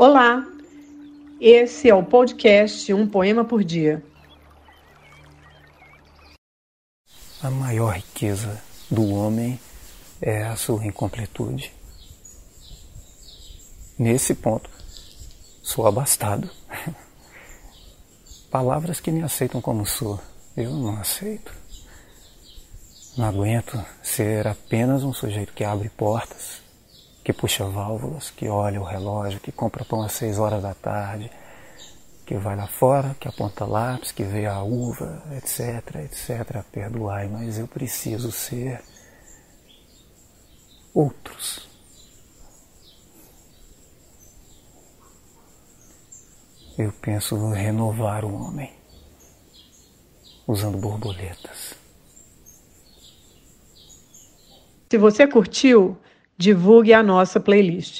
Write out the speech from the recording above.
Olá, esse é o podcast Um Poema por Dia. A maior riqueza do homem é a sua incompletude. Nesse ponto, sou abastado. Palavras que me aceitam como sou, eu não aceito. Não aguento ser apenas um sujeito que abre portas, que puxa válvulas, que olha o relógio, que compra pão às seis horas da tarde, que vai lá fora, que aponta lápis, que vê a uva, etc, etc. Perdoai, mas eu preciso ser outros. Eu penso renovar o homem usando borboletas. Se você curtiu, divulgue a nossa playlist.